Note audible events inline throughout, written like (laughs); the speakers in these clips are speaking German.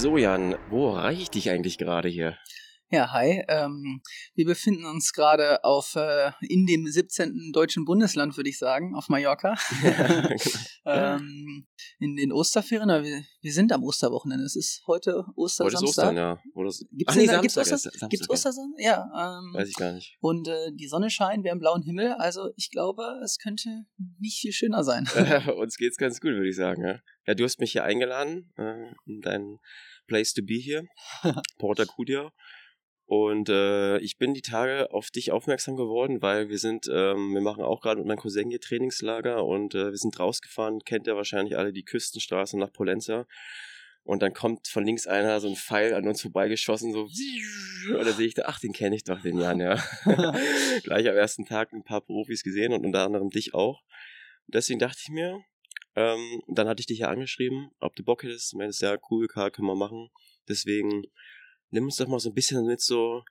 So, Jan, wo erreiche ich dich eigentlich gerade hier? Ja, hi. Ähm, wir befinden uns gerade auf äh, in dem 17. deutschen Bundesland, würde ich sagen, auf Mallorca. (laughs) Ja, ähm, in den Osterferien. Wir, wir, sind am Osterwochenende. Es ist heute Ostersamstag. Heute ist Ostern, ja. Gibt es nee, Samstag, Oster, gibt's Ostersamstag? Ja. Ähm, Weiß ich gar nicht. Und äh, die Sonne scheint, wir haben blauen Himmel. Also ich glaube, es könnte nicht viel schöner sein. (laughs) (laughs) Uns geht's ganz gut, würde ich sagen. Ja? ja, du hast mich hier eingeladen äh, in dein Place to be hier, Porta Cudia. Und äh, ich bin die Tage auf dich aufmerksam geworden, weil wir sind, ähm, wir machen auch gerade mit meinem Cousin hier Trainingslager und äh, wir sind rausgefahren, kennt ihr wahrscheinlich alle die Küstenstraße nach Polenza. Und dann kommt von links einer so ein Pfeil an uns vorbeigeschossen, so, und da sehe ich da, ach, den kenne ich doch, den Jan, ja. (laughs) Gleich am ersten Tag ein paar Profis gesehen und unter anderem dich auch. Und deswegen dachte ich mir, ähm, dann hatte ich dich ja angeschrieben, ob du Bock hättest. Du meinst, ja, cool, Karl, können wir machen. Deswegen nimm uns doch mal so ein bisschen mit so,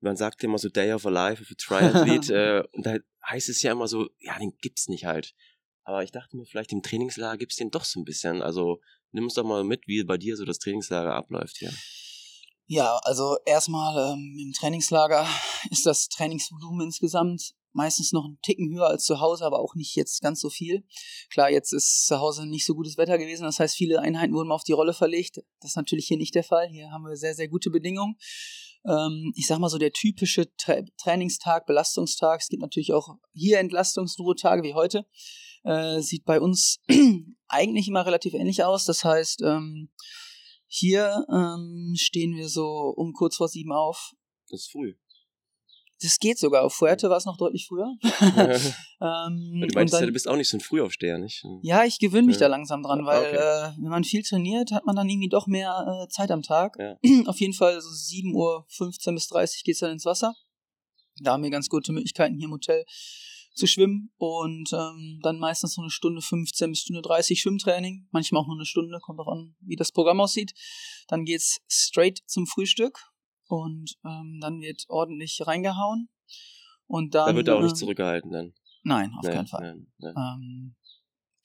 man sagt ja immer so Day of a Life of a Triathlete, äh, und da heißt es ja immer so, ja, den gibt's nicht halt. Aber ich dachte mir, vielleicht im Trainingslager gibt's den doch so ein bisschen. Also nimm uns doch mal mit, wie bei dir so das Trainingslager abläuft hier. Ja, also erstmal ähm, im Trainingslager (laughs) ist das Trainingsvolumen insgesamt meistens noch einen Ticken höher als zu Hause, aber auch nicht jetzt ganz so viel. Klar, jetzt ist zu Hause nicht so gutes Wetter gewesen, das heißt, viele Einheiten wurden auf die Rolle verlegt. Das ist natürlich hier nicht der Fall. Hier haben wir sehr, sehr gute Bedingungen. Ähm, ich sag mal so, der typische Tra Trainingstag, Belastungstag, es gibt natürlich auch hier Entlastungsruhetage wie heute, äh, sieht bei uns (clears throat) eigentlich immer relativ ähnlich aus. Das heißt, ähm, hier ähm, stehen wir so um kurz vor sieben auf. Das ist früh. Das geht sogar. Auf Fuerte war es noch deutlich früher. (laughs) ähm, du meintest dann, ja, du bist auch nicht so ein Frühaufsteher, nicht? Ja, ich gewöhne mich ja. da langsam dran, weil okay. äh, wenn man viel trainiert, hat man dann irgendwie doch mehr äh, Zeit am Tag. Ja. (clears throat) Auf jeden Fall so 7 Uhr 15 bis 30 geht es dann ins Wasser. Da haben wir ganz gute Möglichkeiten hier im Hotel zu schwimmen und ähm, dann meistens so eine Stunde 15 bis Stunde 30 Schwimmtraining, manchmal auch nur eine Stunde, kommt auch an, wie das Programm aussieht. Dann geht's straight zum Frühstück und ähm, dann wird ordentlich reingehauen. Und dann. Da wird er auch nicht ähm, zurückgehalten dann. Nein, auf nee, keinen Fall. Nee, nee. Ähm,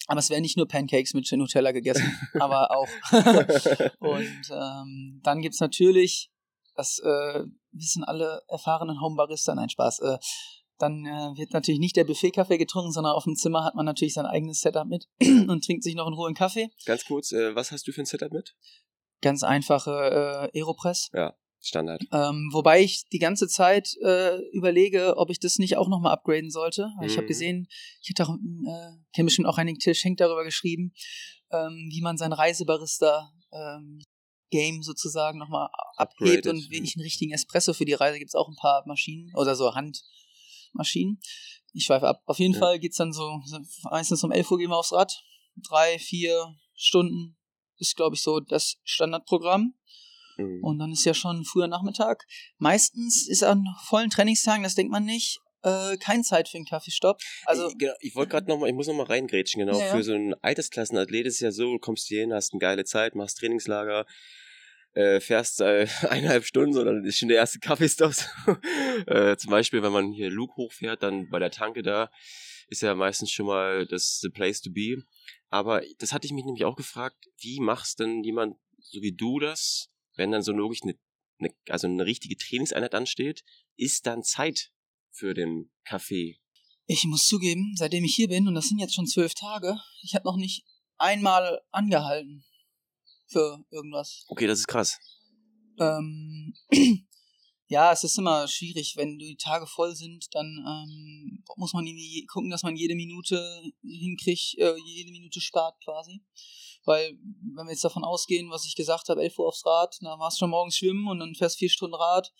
aber es werden nicht nur Pancakes mit Nutella gegessen, (laughs) aber auch. (laughs) und ähm, dann gibt's natürlich, das äh, wissen alle erfahrenen Homebarista, nein, Spaß, äh, dann äh, wird natürlich nicht der Buffet-Kaffee getrunken, sondern auf dem Zimmer hat man natürlich sein eigenes Setup mit (clears throat) und trinkt sich noch einen Kaffee. Ganz kurz, äh, was hast du für ein Setup mit? Ganz einfache äh, Aeropress. Ja, Standard. Ähm, wobei ich die ganze Zeit äh, überlege, ob ich das nicht auch nochmal upgraden sollte. Mhm. Ich habe gesehen, ich hätte auch, äh, kenne bestimmt auch einen Till Schenk darüber geschrieben, ähm, wie man sein Reisebarista ähm, Game sozusagen nochmal abhebt und wie ich einen richtigen Espresso für die Reise gibt es auch ein paar Maschinen oder so Handmaschinen. Ich schweife ab. Auf jeden ja. Fall geht's dann so, meistens um 11 Uhr gehen wir aufs Rad. Drei, vier Stunden ist, glaube ich, so das Standardprogramm. Mhm. Und dann ist ja schon früher Nachmittag. Meistens ist an vollen Trainingstagen, das denkt man nicht, äh, keine Zeit für einen Kaffeestopp. Also ich, genau, ich wollte gerade noch mal, ich muss noch mal reingrätschen, genau. Ja, Für so einen Altersklassenathlet ist es ja so, du kommst hier hin, hast eine geile Zeit, machst Trainingslager, äh, fährst äh, (laughs) eineinhalb Stunden, sondern ist schon der erste Kaffeestopp. (laughs) äh, zum Beispiel, wenn man hier Luke hochfährt, dann bei der Tanke da, ist ja meistens schon mal das the place to be. Aber das hatte ich mich nämlich auch gefragt, wie machst denn jemand so wie du das, wenn dann so wirklich eine, eine, also eine richtige Trainingseinheit ansteht, ist dann Zeit für den Kaffee. Ich muss zugeben, seitdem ich hier bin, und das sind jetzt schon zwölf Tage, ich habe noch nicht einmal angehalten für irgendwas. Okay, das ist krass. Ähm, (clears throat) ja, es ist immer schwierig, wenn die Tage voll sind, dann ähm, muss man irgendwie gucken, dass man jede Minute hinkriegt, äh, jede Minute spart quasi. Weil, wenn wir jetzt davon ausgehen, was ich gesagt habe, 11 Uhr aufs Rad, dann warst du schon morgens schwimmen und dann fährst vier Stunden Rad,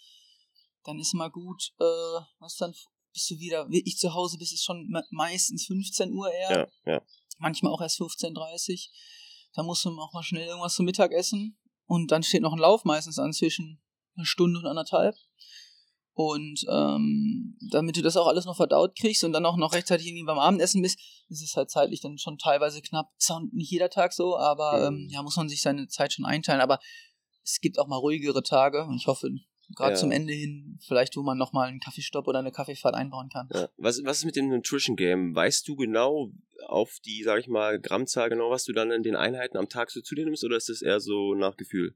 dann ist mal gut, äh, was dann bist du wieder wirklich zu Hause, bist es schon meistens 15 Uhr eher. Ja, ja. Manchmal auch erst 15.30 Uhr. Da musst du auch mal schnell irgendwas zum Mittag essen. Und dann steht noch ein Lauf meistens an zwischen einer Stunde und anderthalb. Und ähm, damit du das auch alles noch verdaut kriegst und dann auch noch rechtzeitig irgendwie beim Abendessen bist, ist es halt zeitlich dann schon teilweise knapp. Ist auch nicht jeder Tag so, aber ähm, ja, muss man sich seine Zeit schon einteilen. Aber es gibt auch mal ruhigere Tage und ich hoffe, gerade ja. zum Ende hin, vielleicht wo man nochmal einen Kaffeestopp oder eine Kaffeefahrt einbauen kann. Ja. Was, was ist mit dem Nutrition Game? Weißt du genau auf die, sag ich mal, Grammzahl genau, was du dann in den Einheiten am Tag so zu dir nimmst oder ist das eher so nach Gefühl?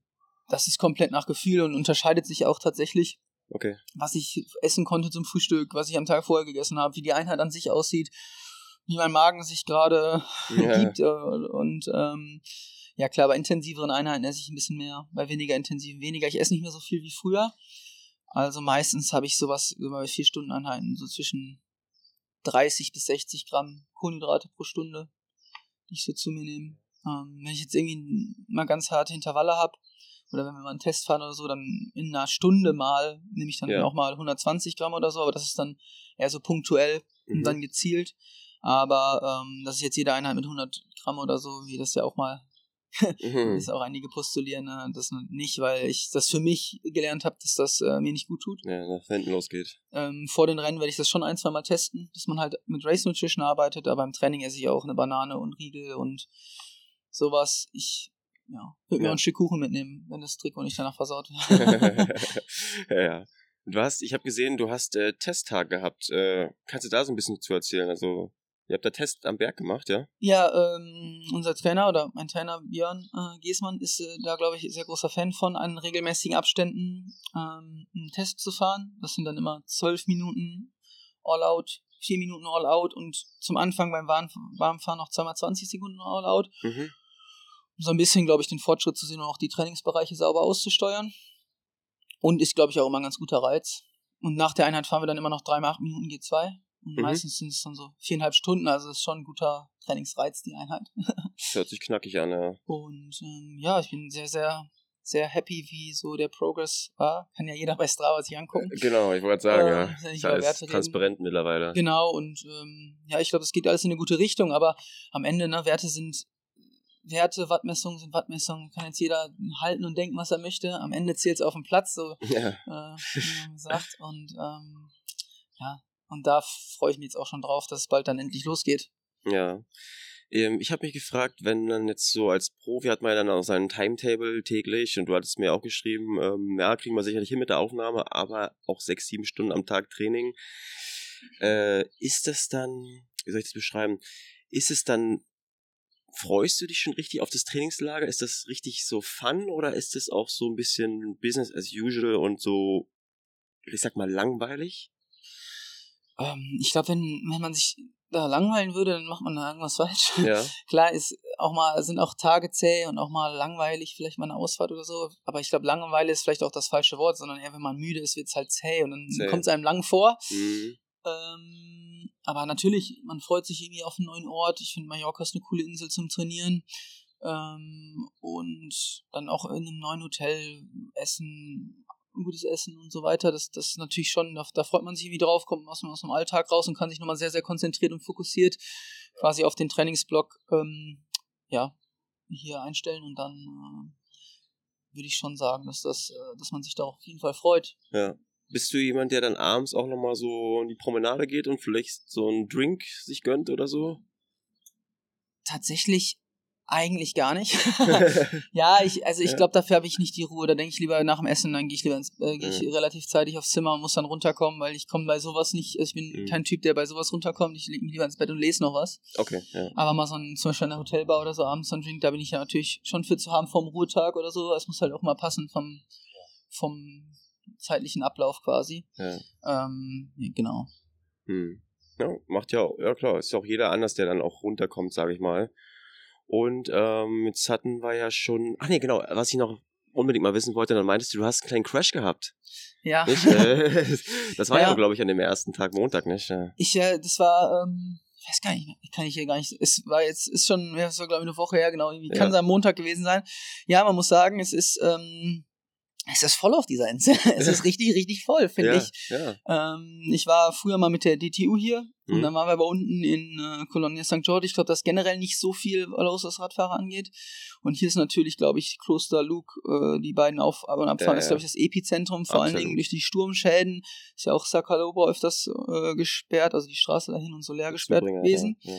das ist komplett nach Gefühl und unterscheidet sich auch tatsächlich, Okay. was ich essen konnte zum Frühstück, was ich am Tag vorher gegessen habe, wie die Einheit an sich aussieht, wie mein Magen sich gerade (laughs) Ja. gibt äh, und ähm, ja klar, bei intensiveren Einheiten esse ich ein bisschen mehr, bei weniger intensiven weniger. Ich esse nicht mehr so viel wie früher. Also meistens habe ich sowas so bei vier Stunden Einheiten so zwischen 30 bis 60 Gramm Kohlenhydrate pro Stunde, die ich so zu mir nehme. Ähm, wenn ich jetzt irgendwie mal ganz harte Intervalle habe oder wenn wir mal einen Test fahren oder so, dann in einer Stunde mal nehme ich dann Ja. auch mal 120 Gramm oder so, aber das ist dann eher so punktuell und Mhm. dann gezielt. Aber ähm, dass ich jetzt jede Einheit mit 100 Gramm oder so, wie das ja auch mal (laughs) Mhm. ist auch einige postulieren, äh, das nicht, weil ich das für mich gelernt habe, dass das äh, mir nicht gut tut. Ja, nach hinten losgeht. Ähm, vor den Rennen werde ich das schon ein, zwei Mal testen, dass man halt mit Race Nutrition arbeitet, aber im Training esse ich auch eine Banane und Riegel und sowas. Ich ja, würde mir Ja. auch ein Stück Kuchen mitnehmen, wenn das Trikot nicht danach versaut wird. (laughs) ja, ja. Du hast, ich habe gesehen, du hast äh, Testtag gehabt. Äh, kannst du da so ein bisschen zu erzählen? Also, ihr habt da Test am Berg gemacht, ja? Ja, ähm, unser Trainer oder mein Trainer Björn äh, Giesmann ist äh, da, glaube ich, sehr großer Fan von, an regelmäßigen Abständen ähm, einen Test zu fahren. Das sind dann immer zwölf Minuten All-Out, vier Minuten All-Out und zum Anfang beim Warm Warmfahren noch zweimal 20 Sekunden All-Out. Mhm. So ein bisschen, glaube ich, den Fortschritt zu sehen und auch die Trainingsbereiche sauber auszusteuern. Und ist, glaube ich, auch immer ein ganz guter Reiz. Und nach der Einheit fahren wir dann immer noch dreimal acht Minuten G2. Und Mhm. meistens sind es dann so viereinhalb Stunden, also ist schon ein guter Trainingsreiz, die Einheit. (laughs) Hört sich knackig an, ja. Und ähm, ja, ich bin sehr, sehr, sehr happy, wie so der Progress war. Kann ja jeder bei Strava sich angucken. Genau, ich wollte sagen, Ähm, ja. ich alles reden. transparent mittlerweile. Genau, und ähm, ja, ich glaube, es geht alles in eine gute Richtung, aber am Ende, ne, Werte sind Werte, Wattmessungen sind Wattmessungen, kann jetzt jeder halten und denken, was er möchte. Am Ende zählt es auf dem Platz, so Ja. äh, wie man sagt. Und ähm, ja, und da freue ich mich jetzt auch schon drauf, dass es bald dann endlich losgeht. Ja. Ähm, ich habe mich gefragt, wenn man jetzt so als Profi hat man ja dann auch seinen Timetable täglich und du hattest mir auch geschrieben, ähm, ja, kriegen wir sicherlich hin mit der Aufnahme, aber auch sechs, sieben Stunden am Tag Training. Äh, ist das dann, wie soll ich das beschreiben? Ist es dann, freust du dich schon richtig auf das Trainingslager? Ist das richtig so fun oder ist es auch so ein bisschen Business as usual und so, ich sag mal, langweilig? Ähm, ich glaube, wenn, wenn man sich da langweilen würde, dann macht man da irgendwas (laughs) falsch. Ja. Klar ist auch mal, sind auch Tage zäh und auch mal langweilig, vielleicht mal eine Ausfahrt oder so. Aber ich glaube, Langeweile ist vielleicht auch das falsche Wort, sondern eher, wenn man müde ist, wird es halt zäh und dann kommt es einem lang vor. Mhm. Ähm, aber natürlich, man freut sich irgendwie auf einen neuen Ort. Ich finde, Mallorca ist eine coole Insel zum Trainieren. Ähm, und dann auch in einem neuen Hotel essen, gutes Essen und so weiter. Das, das ist natürlich schon, da, da freut man sich irgendwie drauf, kommt aus, aus dem Alltag raus und kann sich nochmal sehr, sehr konzentriert und fokussiert quasi auf den Trainingsblock ähm, ja, hier einstellen und dann äh, würde ich schon sagen, dass das, äh, dass man sich da auf jeden Fall freut. Ja. Bist du jemand, der dann abends auch nochmal so in die Promenade geht und vielleicht so einen Drink sich gönnt oder so? Tatsächlich eigentlich gar nicht. (laughs) (laughs) ja, ich, also ich Ja. glaube, dafür habe ich nicht die Ruhe. Da denke ich lieber nach dem Essen, dann gehe ich lieber ins, äh, gehe ich Ja. relativ zeitig aufs Zimmer und muss dann runterkommen, weil ich komme bei sowas nicht, also ich bin Mhm. kein Typ, der bei sowas runterkommt. Ich lege mich lieber ins Bett und lese noch was. Okay, ja. Aber mal so ein, zum Beispiel in der Hotelbar oder so abends so ein Drink, da bin ich ja natürlich schon für zu haben vom Ruhetag oder so. Es muss halt auch mal passen vom, vom zeitlichen Ablauf quasi. ja. Ähm, ja, genau. Hm. Ja, macht ja auch, ja klar, ist ja auch jeder anders, der dann auch runterkommt, sage ich mal. Und ähm, jetzt hatten wir ja schon, ach nee, genau, was ich noch unbedingt mal wissen wollte, dann meintest du, du hast einen kleinen Crash gehabt, Ja. nicht? Äh, (laughs) das war ja, Ja. glaube ich, an dem ersten Tag Montag, nicht? Ja. Ich, äh, das war, ähm, ich weiß gar nicht, kann ich hier gar nicht, es war jetzt, ist schon, ja, es war glaube ich eine Woche her, genau, irgendwie, kann Ja. sein Montag gewesen sein. Ja, man muss sagen, es ist, ähm, es ist voll auf dieser Insel. (laughs) es ist richtig, richtig voll, finde ja, ich. Ja. Ähm, ich war früher mal mit der DTU hier und Mhm. dann waren wir aber unten in äh, Colonia St. George. Ich glaube, dass generell nicht so viel los, was Radfahrer angeht. Und hier ist natürlich, glaube ich, Kloster Luke, äh, die beiden Auf- und Abfahren, Ja, ist, glaube ich, das Epizentrum, vor allen Absolut. Dingen durch die Sturmschäden. Ist ja auch Sakalobo öfters äh, gesperrt, also die Straße dahin und so leer gesperrt gewesen. Ja.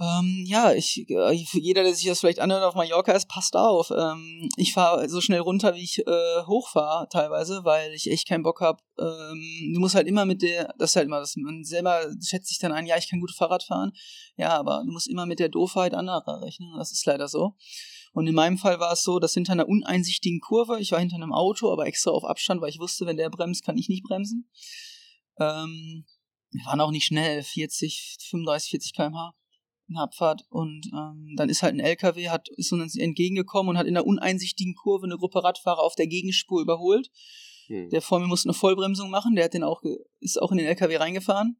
Ähm, ja, ich, äh, für jeder, der sich das vielleicht anhört auf Mallorca ist, passt auf. Ähm, ich fahre so schnell runter, wie ich äh, hochfahre teilweise, weil ich echt keinen Bock habe. Ähm, du musst halt immer mit der, das ist halt immer, das, man selber schätzt sich dann ein, ja, ich kann gut Fahrrad fahren. Ja, aber du musst immer mit der Doofheit anderer rechnen. Das ist leider so. Und in meinem Fall war es so, dass hinter einer uneinsichtigen Kurve, ich war hinter einem Auto, aber extra auf Abstand, weil ich wusste, wenn der bremst, kann ich nicht bremsen. Ähm, wir waren auch nicht schnell, 40, 35, 40 km/h in Abfahrt. Und ähm, dann ist halt ein LKW, hat, ist uns entgegengekommen und hat in einer uneinsichtigen Kurve eine Gruppe Radfahrer auf der Gegenspur überholt. Hm. Der vor mir musste eine Vollbremsung machen, der hat den auch, ist auch in den LKW reingefahren.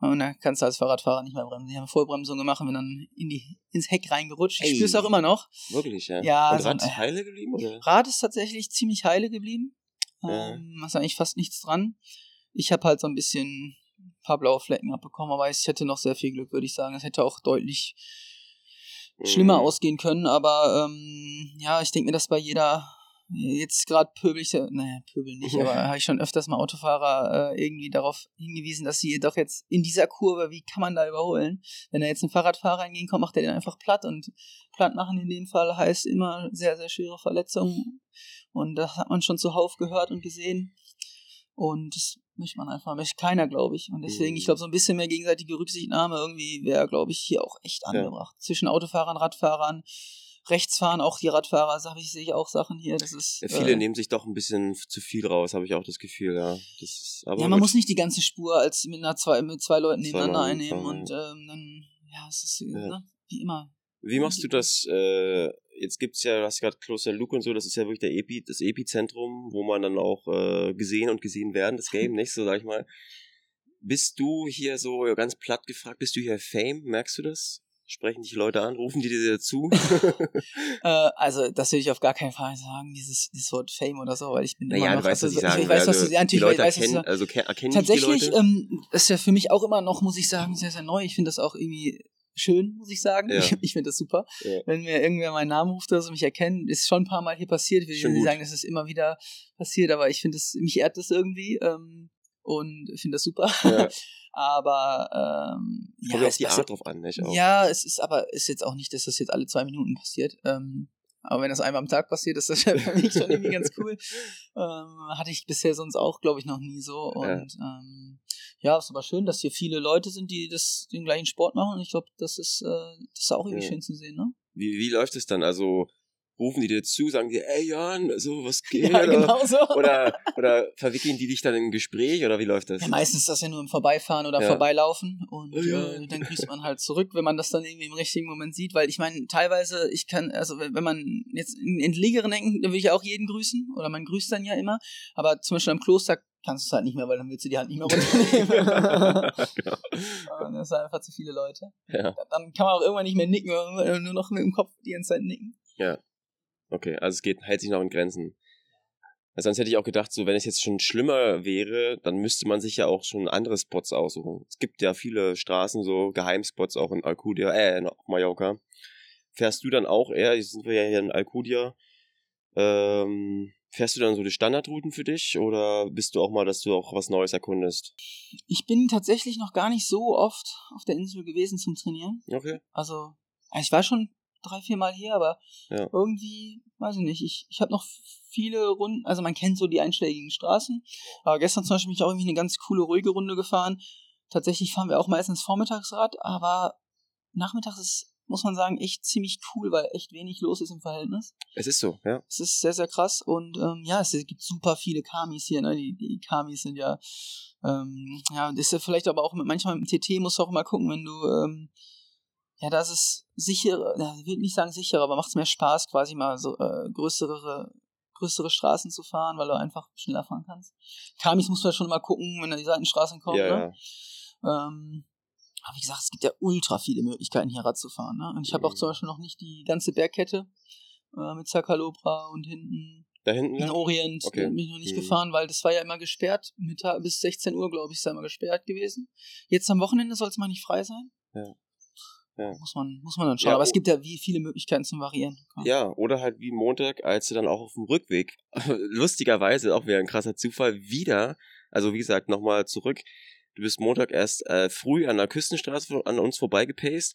Und da kannst du als Fahrradfahrer nicht mehr bremsen. Die haben Vollbremsung gemacht und bin dann in die, ins Heck reingerutscht. Ich spüre es auch immer noch. Wirklich, ja. ja und Rad so, ist heile geblieben? Oder? Rad ist tatsächlich ziemlich heile geblieben. Ja. Ähm, ist eigentlich fast nichts dran. Ich habe halt so ein bisschen ein paar blaue Flecken abbekommen, aber ich hätte noch sehr viel Glück, würde ich sagen. Es hätte auch deutlich schlimmer mhm. ausgehen können, aber ähm, ja, ich denke mir, dass bei jeder Jetzt gerade pöbel ich, naja, pöbel nicht, aber (laughs) habe ich schon öfters mal Autofahrer äh, irgendwie darauf hingewiesen, dass sie doch jetzt in dieser Kurve, wie kann man da überholen? Wenn da jetzt ein Fahrradfahrer entgegenkommt, macht er den einfach platt und platt machen in dem Fall heißt immer sehr, sehr schwere Verletzungen und das hat man schon zuhauf gehört und gesehen und möchte man einfach, möchte keiner, glaube ich. Und deswegen, ich mhm. glaube, so ein bisschen mehr gegenseitige Rücksichtnahme irgendwie wäre, glaube ich, hier auch echt angebracht. Ja. Zwischen Autofahrern, Radfahrern, rechts fahren, auch die Radfahrer, sag ich, sehe ich auch Sachen hier. Das ist, ja, viele äh, nehmen sich doch ein bisschen zu viel raus, habe ich auch das Gefühl, ja. Das ist, ja, man muss nicht die ganze Spur als mit einer zwei, mit zwei Leuten nebeneinander einnehmen und ähm, dann, ja, es ist ja. Ne, wie immer. Wie machst du das? Äh, jetzt gibt's ja, du hast gerade Closer Look und so, das ist ja wirklich der Epi, das Epizentrum, wo man dann auch äh, gesehen und gesehen werden, das Game, (laughs) nicht so, sag ich mal. Bist du hier so ganz platt gefragt, bist du hier Fame? Merkst du das? Sprechen dich Leute an? Rufen die dir zu? (laughs) (laughs) äh, also, das will ich auf gar keinen Fall sagen, dieses, dieses Wort Fame oder so, weil ich bin naja, immer noch... du weißt, also, was ich sagen ich weiß, was du, die Leute weiß, erkennen, also erkennen Tatsächlich, die Leute? Ähm, ist ja für mich auch immer noch, muss ich sagen, sehr, sehr neu. Ich finde das auch irgendwie schön, muss ich sagen. Ja. (laughs) Ich, ich finde das super. Ja. Wenn mir irgendwer meinen Namen ruft oder so mich erkennen, ist schon ein paar Mal hier passiert. Ich will nicht sagen, dass es immer wieder passiert, aber ich finde es, mich ehrt das irgendwie ähm, und finde das super. Ja. (laughs) Aber ähm, ja, Kommt auf die Art drauf an, nicht? Auch. Ja, es ist aber ist jetzt auch nicht, dass das jetzt alle zwei Minuten passiert. Ähm, aber wenn das einmal am Tag passiert, ist das (laughs) ja für mich schon irgendwie ganz cool. Ähm, hatte ich bisher sonst auch, glaube ich, noch nie so. Und ja. Ähm, ja, ist aber schön, dass hier viele Leute sind, die das den gleichen Sport machen. Und ich glaube, das ist äh, das ist auch irgendwie ja. schön zu sehen, ne? Wie, wie läuft es dann? Also rufen die dir zu, sagen dir, ey Jan, so was (laughs) geht? Ja, genau so. Oder, oder verwickeln die dich dann in ein Gespräch oder wie läuft das? Ja, meistens ist das ja nur im Vorbeifahren oder ja. Vorbeilaufen und ja. äh, dann grüßt man halt zurück, wenn man das dann irgendwie im richtigen Moment sieht, weil ich meine, teilweise, ich kann, also wenn man jetzt in Entliegeren denken, dann will ich ja auch jeden grüßen oder man grüßt dann ja immer, aber zum Beispiel am Kloster kannst du es halt nicht mehr, weil dann willst du die Hand nicht mehr runternehmen. (laughs) genau. Das sind einfach zu viele Leute. Ja. Dann kann man auch irgendwann nicht mehr nicken, nur noch mit dem Kopf die ganze Zeit nicken. Ja. Okay, also es geht, hält sich noch in Grenzen. Also sonst hätte ich auch gedacht, so wenn es jetzt schon schlimmer wäre, dann müsste man sich ja auch schon andere Spots aussuchen. Es gibt ja viele Straßen, so Geheimspots auch in Alcudia, äh, in Mallorca. Fährst du dann auch eher, jetzt sind wir ja hier in Alcudia, ähm, fährst du dann so die Standardrouten für dich oder bist du auch mal, dass du auch was Neues erkundest? Ich bin tatsächlich noch gar nicht so oft auf der Insel gewesen zum Trainieren. Okay. Also, ich war schon drei, vier Mal hier, aber ja. irgendwie, weiß ich nicht, ich, ich habe noch viele Runden, also man kennt so die einschlägigen Straßen, aber gestern zum Beispiel bin ich auch irgendwie eine ganz coole, ruhige Runde gefahren. Tatsächlich fahren wir auch meistens Vormittagsrad, aber nachmittags ist muss man sagen, echt ziemlich cool, weil echt wenig los ist im Verhältnis. Es ist so, ja. Es ist sehr, sehr krass und ähm, ja, es gibt super viele Kamis hier, ne? Die, die Kamis sind ja, ähm, ja, das ist ja vielleicht aber auch mit, manchmal mit dem TT musst du auch mal gucken, wenn du ähm, ja, das ist sicher, ich will nicht sagen sicherer, aber macht es mehr Spaß, quasi mal so äh, größere, größere Straßen zu fahren, weil du einfach schneller fahren kannst. Kamis musst du ja schon mal gucken, wenn da die Seitenstraßen kommen, ja, ne? Ja. Ähm, aber wie gesagt, es gibt ja ultra viele Möglichkeiten, hier Rad zu fahren. Ne? Und ich habe mhm. auch zum Beispiel noch nicht die ganze Bergkette äh, mit Zacalobra und hinten da hinten? In Orient okay. bin ich noch nicht mhm. gefahren, weil das war ja immer gesperrt. Mittag bis 16 Uhr, glaube ich, ist da immer gesperrt gewesen. Jetzt am Wochenende soll es mal nicht frei sein. Ja. Ja. Muss, man, muss man dann schauen. Ja, Aber es gibt ja wie viele Möglichkeiten zum Variieren. Ja, oder halt wie Montag, als du dann auch auf dem Rückweg, (laughs) lustigerweise, auch wieder ein krasser Zufall, wieder, also wie gesagt, nochmal zurück, du bist Montag erst äh, früh an der Küstenstraße an uns vorbeigepaced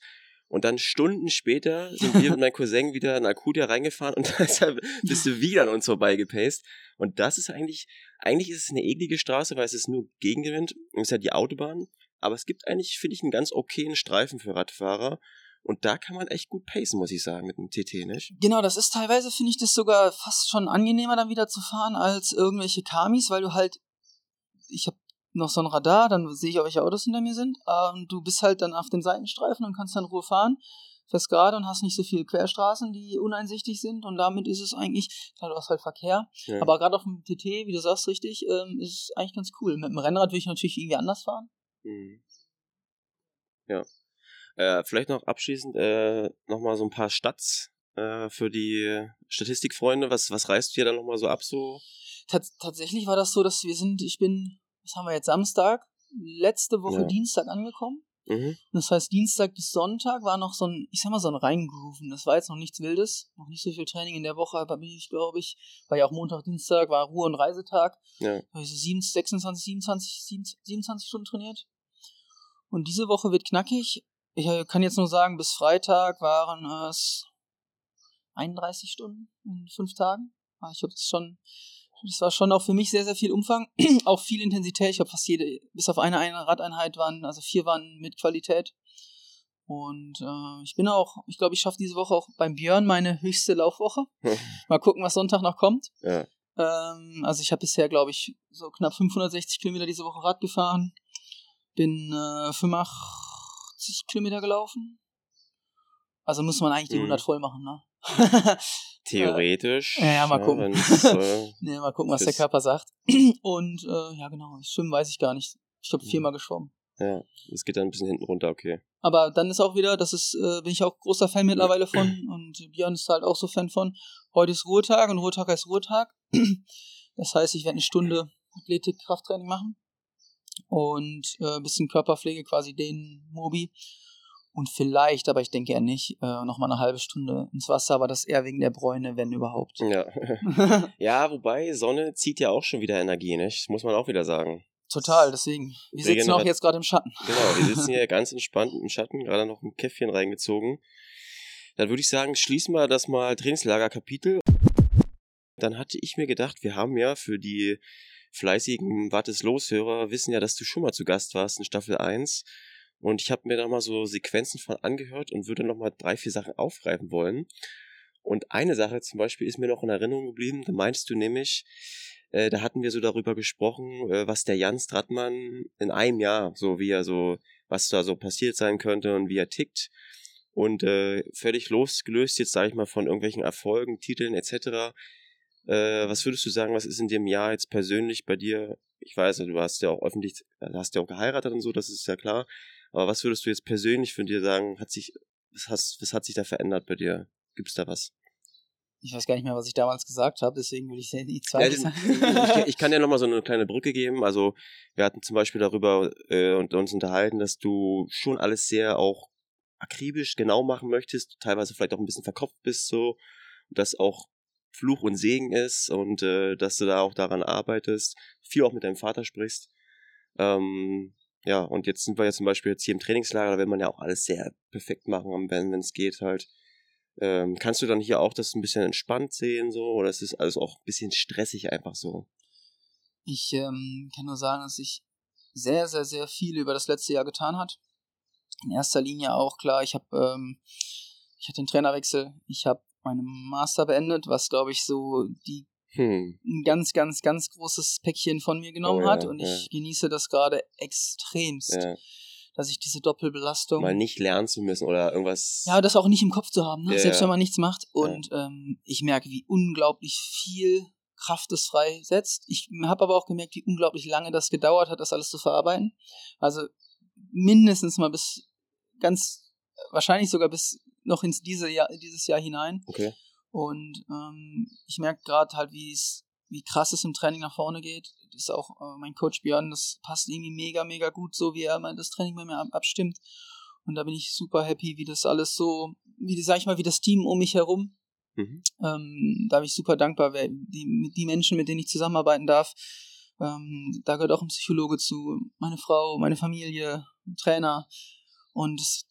und dann Stunden später sind wir mit meinem (laughs) Cousin wieder in Alcudia reingefahren und (laughs) deshalb bist du wieder an uns vorbeigepaced. Und das ist eigentlich, eigentlich ist es eine eklige Straße, weil es ist nur Gegenwind und es ist ja die Autobahn. Aber es gibt eigentlich, finde ich, einen ganz okayen Streifen für Radfahrer. Und da kann man echt gut pacen, muss ich sagen, mit dem TT, nicht? Genau, das ist teilweise, finde ich das sogar fast schon angenehmer, dann wieder zu fahren, als irgendwelche Kamis, weil du halt, ich habe noch so ein Radar, dann sehe ich auch, welche Autos hinter mir sind. Und du bist halt dann auf den Seitenstreifen und kannst dann in Ruhe fahren fährst gerade und hast nicht so viele Querstraßen, die uneinsichtig sind und damit ist es eigentlich, klar, du hast halt Verkehr, ja. aber gerade auf dem TT, wie du sagst richtig, ähm, ist es eigentlich ganz cool. Mit dem Rennrad würde ich natürlich irgendwie anders fahren. Mhm. Ja. Äh, vielleicht noch abschließend äh, nochmal so ein paar Stats äh, für die Statistikfreunde. Was, was reißt du hier dann nochmal so ab so? Tats tatsächlich war das so, dass wir sind, ich bin, was haben wir jetzt, Samstag, letzte Woche ja. Dienstag angekommen. Mhm. Das heißt, Dienstag bis Sonntag war noch so ein, ich sag mal, so ein Reingrooven. Das war jetzt noch nichts Wildes, noch nicht so viel Training in der Woche, aber bin ich, glaube ich, war ja auch Montag, Dienstag, war Ruhe- und Reisetag. Ja. Habe ich so 26, 27, 27 Stunden trainiert. Und diese Woche wird knackig. Ich äh, kann jetzt nur sagen, bis Freitag waren es 31 Stunden in fünf Tagen. Ah, ich habe das schon das war schon auch für mich sehr, sehr viel Umfang, (clears throat) auch viel Intensität. Ich habe fast jede, bis auf eine, eine Radeinheit waren, also vier waren mit Qualität. Und äh, ich bin auch, ich glaube, ich schaffe diese Woche auch beim Björn meine höchste Laufwoche. (laughs) Mal gucken, was Sonntag noch kommt. Ja. Ähm, also ich habe bisher, glaube ich, so knapp 560 Kilometer diese Woche Rad gefahren. Bin äh, 85 Kilometer gelaufen. Also muss man eigentlich die 100 mhm. voll machen, ne? (laughs) Theoretisch. Ja, ja mal gucken. Äh, (laughs) ja, mal gucken, was der Körper sagt. (clears throat) Und äh, ja, genau, schwimmen weiß ich gar nicht. Ich glaube, viermal geschwommen. Ja, es geht dann ein bisschen hinten runter, okay. Aber dann ist auch wieder, das ist, äh, bin ich auch großer Fan mittlerweile (clears throat) von und Björn ist halt auch so Fan von. Heute ist Ruhetag und Ruhetag heißt Ruhetag. (clears throat) Das heißt, ich werde eine Stunde Athletik, Krafttraining machen und äh, ein bisschen Körperpflege, quasi den Mobi und vielleicht, aber ich denke eher nicht, äh, nochmal eine halbe Stunde ins Wasser, aber das eher wegen der Bräune, wenn überhaupt. Ja. (laughs) ja, wobei Sonne zieht ja auch schon wieder Energie, nicht? Das muss man auch wieder sagen. Total, deswegen. Wir sitzen auch jetzt gerade im Schatten. Genau, wir sitzen hier (laughs) ganz entspannt im Schatten, gerade noch ein Käffchen reingezogen. Dann würde ich sagen, schließen wir das mal Trainingslager-Kapitel. Dann hatte ich mir gedacht, wir haben ja für die fleißigen Wartes Loshörer wissen ja, dass du schon mal zu Gast warst in Staffel 1 und ich habe mir da mal so Sequenzen von angehört und würde noch mal drei, vier Sachen aufgreifen wollen. Und eine Sache zum Beispiel ist mir noch in Erinnerung geblieben. Da meinst du nämlich, äh, da hatten wir so darüber gesprochen, äh, was der Jan Stratmann in einem Jahr, so wie er so, was da so passiert sein könnte und wie er tickt. Und äh, völlig losgelöst jetzt, sage ich mal, von irgendwelchen Erfolgen, Titeln etc. Äh, was würdest du sagen, was ist in dem Jahr jetzt persönlich bei dir? Ich weiß, du hast ja auch öffentlich, hast ja auch geheiratet und so, das ist ja klar. Aber was würdest du jetzt persönlich von dir sagen, hat sich, was, hast, was hat sich da verändert bei dir? Gibt es da was? Ich weiß gar nicht mehr, was ich damals gesagt habe, deswegen würde ich die zweite ja, sagen. ich, ich, kann dir nochmal so eine kleine Brücke geben. Also, wir hatten zum Beispiel darüber äh, und uns unterhalten, dass du schon alles sehr auch akribisch genau machen möchtest, teilweise vielleicht auch ein bisschen verkopft bist, so, dass auch Fluch und Segen ist und äh, dass du da auch daran arbeitest, viel auch mit deinem Vater sprichst. Ähm, ja, und jetzt sind wir ja zum Beispiel jetzt hier im Trainingslager, da will man ja auch alles sehr perfekt machen, wenn es geht halt. Ähm, kannst du dann hier auch das ein bisschen entspannt sehen, so, oder ist es alles auch ein bisschen stressig einfach so? Ich ähm, kann nur sagen, dass sich sehr, sehr, sehr viel über das letzte Jahr getan hat. In erster Linie auch klar, ich habe, ähm, ich hatte einen Trainerwechsel, ich habe meinen Master beendet, was glaube ich so die hm. ein ganz, ganz, ganz großes Päckchen von mir genommen oh, hat und ja. ich genieße das gerade extremst. Ja. Dass ich diese Doppelbelastung. Mal nicht lernen zu müssen oder irgendwas. Ja, das auch nicht im Kopf zu haben, ne? selbst wenn man nichts macht. Und ähm, ich merke, wie unglaublich viel Kraft es freisetzt. Ich habe aber auch gemerkt, wie unglaublich lange das gedauert hat, das alles zu verarbeiten. Also mindestens mal bis ganz, wahrscheinlich sogar bis noch ins diese Jahr, dieses Jahr hinein. Okay. Und ähm, ich merke gerade halt, wie es, wie krass es im Training nach vorne geht. Das ist auch äh, mein Coach Björn, das passt irgendwie mega, mega gut, so wie er das Training bei mir abstimmt. Und da bin ich super happy, wie das alles so, wie sag ich mal, wie das Team um mich herum. Mhm. Ähm, da bin ich super dankbar, wer, die, die Menschen, mit denen ich zusammenarbeiten darf. Ähm, da gehört auch ein Psychologe zu, meine Frau, meine Familie, Trainer. Und das,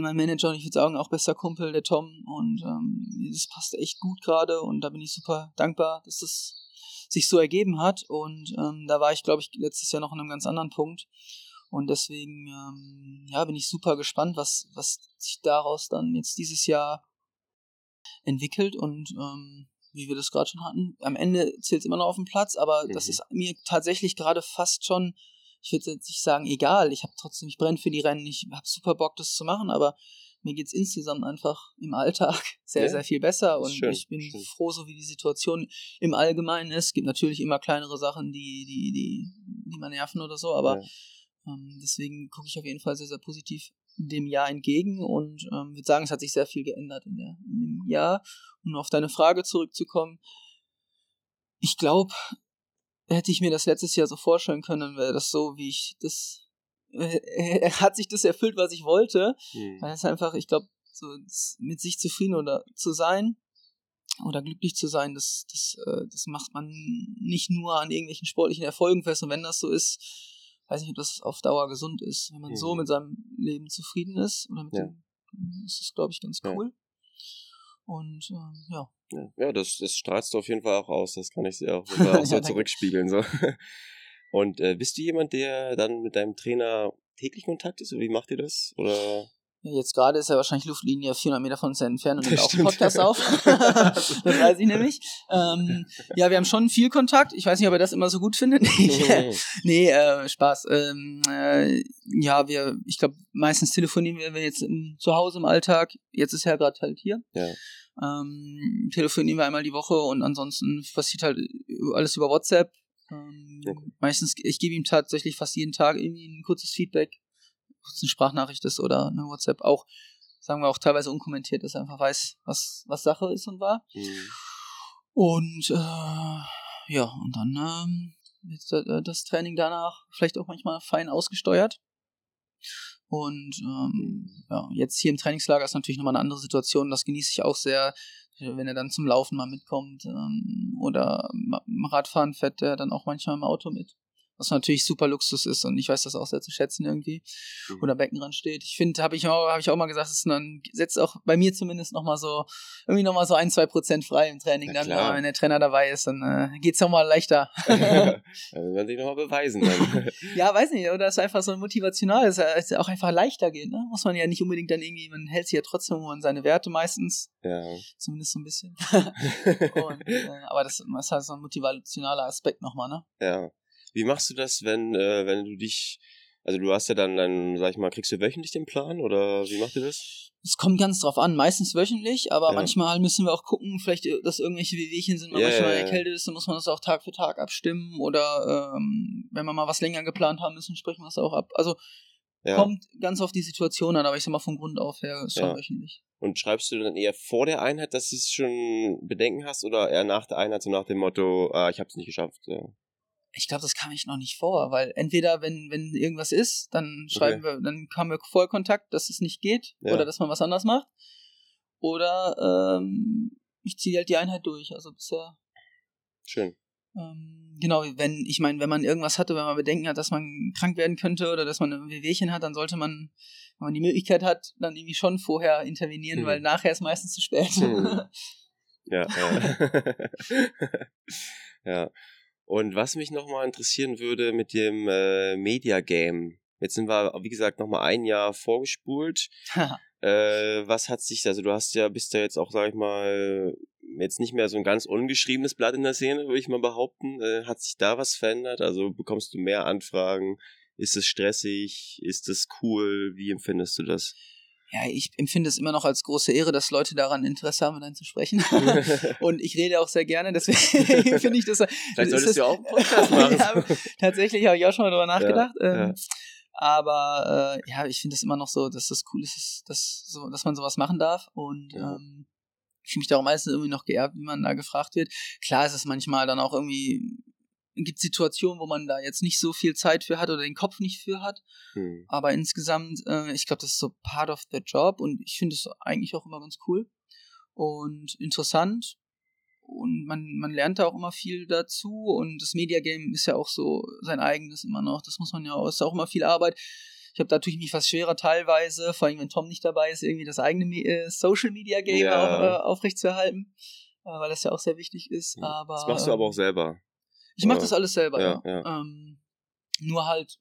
mein Manager und ich würde sagen auch bester Kumpel, der Tom. Und ähm, das passt echt gut gerade und da bin ich super dankbar, dass das sich so ergeben hat. Und ähm, da war ich, glaube ich, letztes Jahr noch an einem ganz anderen Punkt. Und deswegen, ähm, ja, bin ich super gespannt, was, was sich daraus dann jetzt dieses Jahr entwickelt und ähm, wie wir das gerade schon hatten. Am Ende zählt es immer noch auf dem Platz, aber mhm. das ist mir tatsächlich gerade fast schon, ich würde jetzt nicht sagen, egal. Ich habe trotzdem, ich brenne für die Rennen, ich habe super Bock, das zu machen, aber mir geht es insgesamt einfach im Alltag (laughs) sehr, ja, sehr viel besser und schön, ich bin schön. froh, so wie die Situation im Allgemeinen ist. Es gibt natürlich immer kleinere Sachen, die, die, die, die man nerven oder so, aber ja. ähm, deswegen gucke ich auf jeden Fall sehr, sehr positiv dem Jahr entgegen und ähm, würde sagen, es hat sich sehr viel geändert in, der, in dem Jahr. Um auf deine Frage zurückzukommen, ich glaube, hätte ich mir das letztes Jahr so vorstellen können, wäre das so, wie ich das äh, hat sich das erfüllt, was ich wollte. Mhm. Weil es einfach, ich glaube, so mit sich zufrieden oder zu sein oder glücklich zu sein, das, das, äh, das macht man nicht nur an irgendwelchen sportlichen Erfolgen fest. Und wenn das so ist, weiß nicht, ob das auf Dauer gesund ist. Wenn man mhm. so mit seinem Leben zufrieden ist oder mit ja. dem, ist das, glaube ich, ganz cool. Ja. Und ähm, ja. Ja, das, das strahlst du auf jeden Fall auch aus. Das kann ich dir (laughs) auch, auch so ja, zurückspiegeln. So. (laughs) Und äh, bist du jemand, der dann mit deinem Trainer täglich Kontakt ist? Oder wie macht ihr das? Oder? Jetzt gerade ist er wahrscheinlich Luftlinie 400 Meter von uns entfernt und (laughs) nimmt auch einen Podcast auf. das weiß ich nämlich. Ähm, ja, wir haben schon viel Kontakt. Ich weiß nicht, ob er das immer so gut findet. nee, äh, Spaß. Ähm, äh, ja, wir, ich glaube, meistens telefonieren wir jetzt im, zu Hause im Alltag. Jetzt ist er gerade halt hier. Ja. Ähm, telefonieren wir einmal die Woche und ansonsten passiert halt alles über WhatsApp. Ähm, okay. Meistens, ich gebe ihm tatsächlich fast jeden Tag irgendwie ein kurzes Feedback, ob es eine Sprachnachricht ist oder eine WhatsApp, auch, sagen wir auch teilweise unkommentiert, dass er einfach weiß, was, was Sache ist und war. Mhm. Und äh, ja, und dann ähm, wird das Training danach vielleicht auch manchmal fein ausgesteuert. Und ähm, ja, jetzt hier im Trainingslager ist natürlich nochmal eine andere Situation. Das genieße ich auch sehr, wenn er dann zum Laufen mal mitkommt ähm, oder Radfahren fährt er dann auch manchmal im Auto mit was natürlich super Luxus ist und ich weiß das auch sehr zu schätzen irgendwie, mhm. wo der Beckenrand steht. Ich finde, habe ich, auch, hab ich auch mal gesagt, es dann setzt auch bei mir zumindest nochmal so, irgendwie nochmal so ein, zwei Prozent frei im Training. dann, wenn der Trainer dabei ist, dann äh, geht es nochmal leichter. (laughs) dann werden sich nochmal beweisen dann. (laughs) ja, weiß nicht, oder es ist einfach so motivational, dass es auch einfach leichter geht, ne? Muss man ja nicht unbedingt dann irgendwie, man hält sich ja trotzdem an seine Werte meistens. Ja. Zumindest so ein bisschen. (laughs) und, äh, aber das ist halt so ein motivationaler Aspekt nochmal, ne? Ja. Wie machst du das, wenn, äh, wenn du dich, also du hast ja dann, dann, sag ich mal, kriegst du wöchentlich den Plan oder wie macht ihr das? Es kommt ganz drauf an, meistens wöchentlich, aber ja. manchmal müssen wir auch gucken, vielleicht, äh, dass irgendwelche Wehwehchen sind, yeah, manchmal yeah. erkältet ist, dann muss man das auch Tag für Tag abstimmen oder ähm, wenn wir mal was länger geplant haben müssen, sprechen wir das auch ab. Also ja. kommt ganz auf die Situation an, aber ich sag mal von Grund auf her ist schon ja. wöchentlich. Und schreibst du dann eher vor der Einheit, dass du es schon Bedenken hast oder eher nach der Einheit, so nach dem Motto, ah, ich hab's nicht geschafft? Ja ich glaube, das kam ich noch nicht vor, weil entweder, wenn, wenn irgendwas ist, dann schreiben okay. wir, dann haben wir Vollkontakt, dass es nicht geht ja. oder dass man was anders macht. Oder ähm, ich ziehe halt die Einheit durch. Also bisher. Schön. Ähm, genau, wenn, ich meine, wenn man irgendwas hatte, wenn man Bedenken hat, dass man krank werden könnte oder dass man ein Wehwehchen hat, dann sollte man, wenn man die Möglichkeit hat, dann irgendwie schon vorher intervenieren, hm. weil nachher ist meistens zu spät. Hm. (laughs) Ja, ja. (laughs) ja. Und was mich nochmal interessieren würde mit dem äh, Media Game. Jetzt sind wir, wie gesagt, nochmal ein Jahr vorgespult. (laughs) äh, was hat sich, also du hast ja, bist ja jetzt auch, sag ich mal, jetzt nicht mehr so ein ganz ungeschriebenes Blatt in der Szene, würde ich mal behaupten. Äh, hat sich da was verändert? Also bekommst du mehr Anfragen? Ist es stressig? Ist es cool? Wie empfindest du das? Ja, ich empfinde es immer noch als große Ehre, dass Leute daran Interesse haben, mit einem zu sprechen. (laughs) und ich rede auch sehr gerne, deswegen (laughs) finde ich das. Vielleicht solltest das, du auch einen Podcast (laughs) machen. ja, tatsächlich habe ich auch schon mal drüber nachgedacht. Ja, ähm. Aber äh, ja, ich finde es immer noch so, dass das cool ist, dass, so, dass man sowas machen darf. Und ähm, ich fühle mich darum meistens irgendwie noch geerbt, wie man da gefragt wird. Klar ist es manchmal dann auch irgendwie gibt Situationen, wo man da jetzt nicht so viel Zeit für hat oder den Kopf nicht für hat. Hm. Aber insgesamt, äh, ich glaube, das ist so part of the job und ich finde es eigentlich auch immer ganz cool und interessant. Und man, man lernt da auch immer viel dazu und das Media Game ist ja auch so sein eigenes immer noch. Das muss man ja auch, ist auch immer viel Arbeit. Ich habe da tue ich mich fast schwerer teilweise, vor allem wenn Tom nicht dabei ist, irgendwie das eigene äh, Social Media Game ja. auf, äh, aufrechtzuerhalten, äh, weil das ja auch sehr wichtig ist. Hm. Aber, das machst du aber auch selber. Ich mache das alles selber, ja. ja. Ähm, nur halt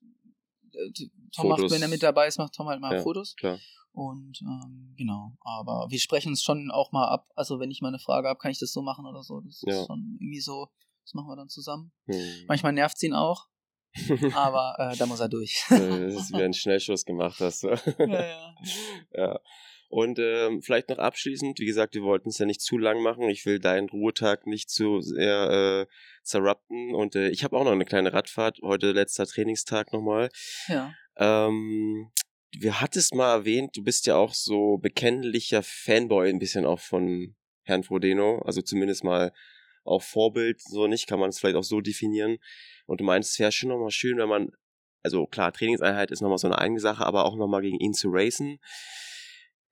äh, Tom macht, wenn er mit dabei ist, macht Tom halt mal Ja, Fotos. Klar. Und ähm, genau, aber wir sprechen uns schon auch mal ab. Also wenn ich mal eine Frage habe, kann ich das so machen oder so. Das Ja. ist schon irgendwie so, das machen wir dann zusammen. Hm. Manchmal nervt ihn auch, (laughs) aber äh, da muss er durch. Das ist wie ein Schnellschuss gemacht hast. (laughs) ja, ja. ja. Und ähm, vielleicht noch abschließend, wie gesagt, wir wollten es ja nicht zu lang machen. Ich will deinen Ruhetag nicht zu sehr äh, zerrupten. Und äh, ich habe auch noch eine kleine Radfahrt. Heute letzter Trainingstag nochmal. ja. Ähm, wir hattest mal erwähnt, du bist ja auch so bekennlicher Fanboy ein bisschen auch von Herrn Frodeno. Also zumindest mal auch Vorbild, so nicht, kann man es vielleicht auch so definieren. Und du meinst, es wäre schon nochmal schön, wenn man, also klar, Trainingseinheit ist nochmal so eine eigene Sache, aber auch nochmal gegen ihn zu racen.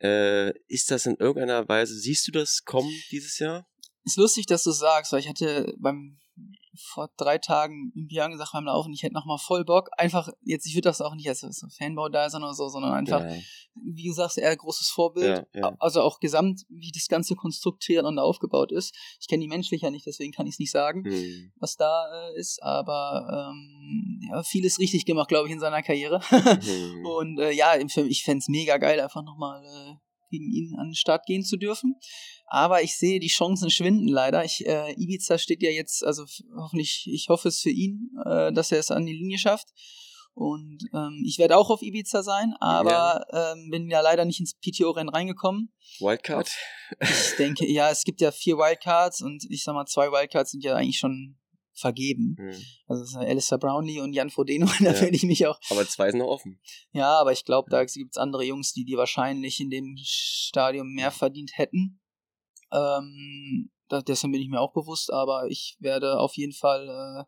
Äh, ist das in irgendeiner Weise, siehst du das kommen dieses Jahr? Ist lustig, dass du sagst, weil ich hatte beim vor drei Tagen im Björn gesagt beim Laufen, ich hätte noch mal voll Bock. Einfach, jetzt, ich würde das auch nicht als so Fanbau da sein oder so, sondern einfach, ja, wie gesagt, eher großes Vorbild. ja, ja. Also auch gesamt, wie das ganze Konstrukt miteinander aufgebaut ist. Ich kenne die menschlich ja nicht, deswegen kann ich es nicht sagen, Hm. was da äh, ist, aber ähm, ja, vieles richtig gemacht, glaube ich, in seiner Karriere. Hm. (laughs) Und äh, ja, ich fände es mega geil, einfach nochmal äh, gegen ihn an den Start gehen zu dürfen. Aber ich sehe, die Chancen schwinden leider. Ich, äh, Ibiza steht ja jetzt, also hoffentlich, ich hoffe es für ihn, äh, dass er es an die Linie schafft. Und ähm, ich werde auch auf Ibiza sein, aber ähm, bin ja leider nicht ins PTO-Rennen reingekommen. Wildcard? Ich denke, ja, es gibt ja vier Wildcards und ich sag mal, zwei Wildcards sind ja eigentlich schon vergeben. Hm. Also es ist Alistair Brownlee und Jan Frodeno, (laughs) da Ja. werde ich mich auch Aber zwei sind noch offen. ja, aber ich glaube, da gibt's andere Jungs, die die wahrscheinlich in dem Stadium mehr verdient hätten. Ähm, da, dessen bin ich mir auch bewusst, aber ich werde auf jeden Fall, äh,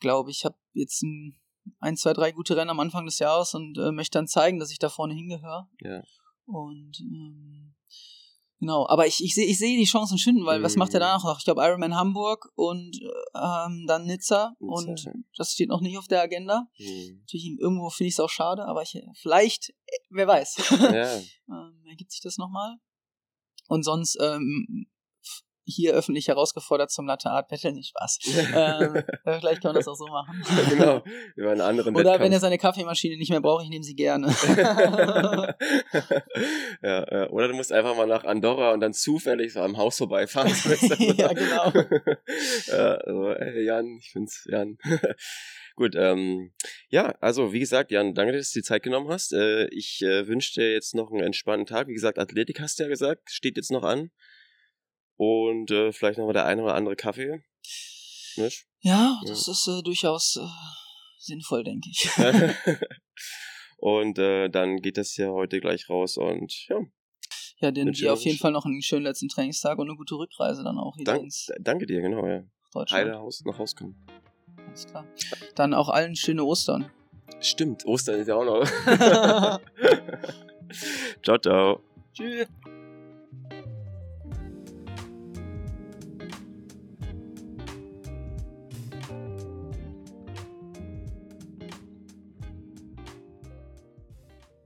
glaube ich, habe jetzt ein, ein, zwei, drei gute Rennen am Anfang des Jahres und äh, möchte dann zeigen, dass ich da vorne hingehöre. Ja. Und ähm, genau, aber ich, ich sehe ich seh die Chancen schwinden, weil was macht er Mhm. danach noch? Ich glaube Ironman Hamburg und ähm, dann Nizza, und Nizza, ja. das steht noch nicht auf der Agenda. Hm. Natürlich, irgendwo finde ich es auch schade, aber ich, vielleicht, äh, wer weiß, Ja. (laughs) ähm, ergibt sich das nochmal. Und sonst ähm, hier öffentlich herausgefordert zum Latte Art Battle, nicht Spaß. (laughs) ähm, äh, vielleicht kann man das auch so machen. genau. Über einen anderen Oder wenn er Wettkampf. seine Kaffeemaschine nicht mehr braucht, ich nehme sie gerne. (laughs) ja, oder du musst einfach mal nach Andorra und dann zufällig so am Haus vorbeifahren. (laughs) Ja, genau. ja, also, ey, Jan, ich find's, Jan. Gut, ähm, ja, also wie gesagt, Jan, danke, dass du die Zeit genommen hast. Äh, ich äh, wünsche dir jetzt noch einen entspannten Tag. Wie gesagt, Athletik hast du ja gesagt, steht jetzt noch an. Und äh, vielleicht noch mal der eine oder andere Kaffee. Nicht? ja, das ist äh, durchaus äh, sinnvoll, denke ich. (laughs) und äh, dann geht das ja heute gleich raus und ja, Ja, denn dir auf jeden Fall noch einen schönen letzten Trainingstag und eine gute Rückreise dann auch dank, ins danke dir, genau, ja. Deutschland. Heile Haus, nach Haus kommen. Alles klar. Dann auch allen schöne Ostern. Stimmt, Ostern ist ja auch noch. (laughs) (laughs) ciao, ciao. Tschüss.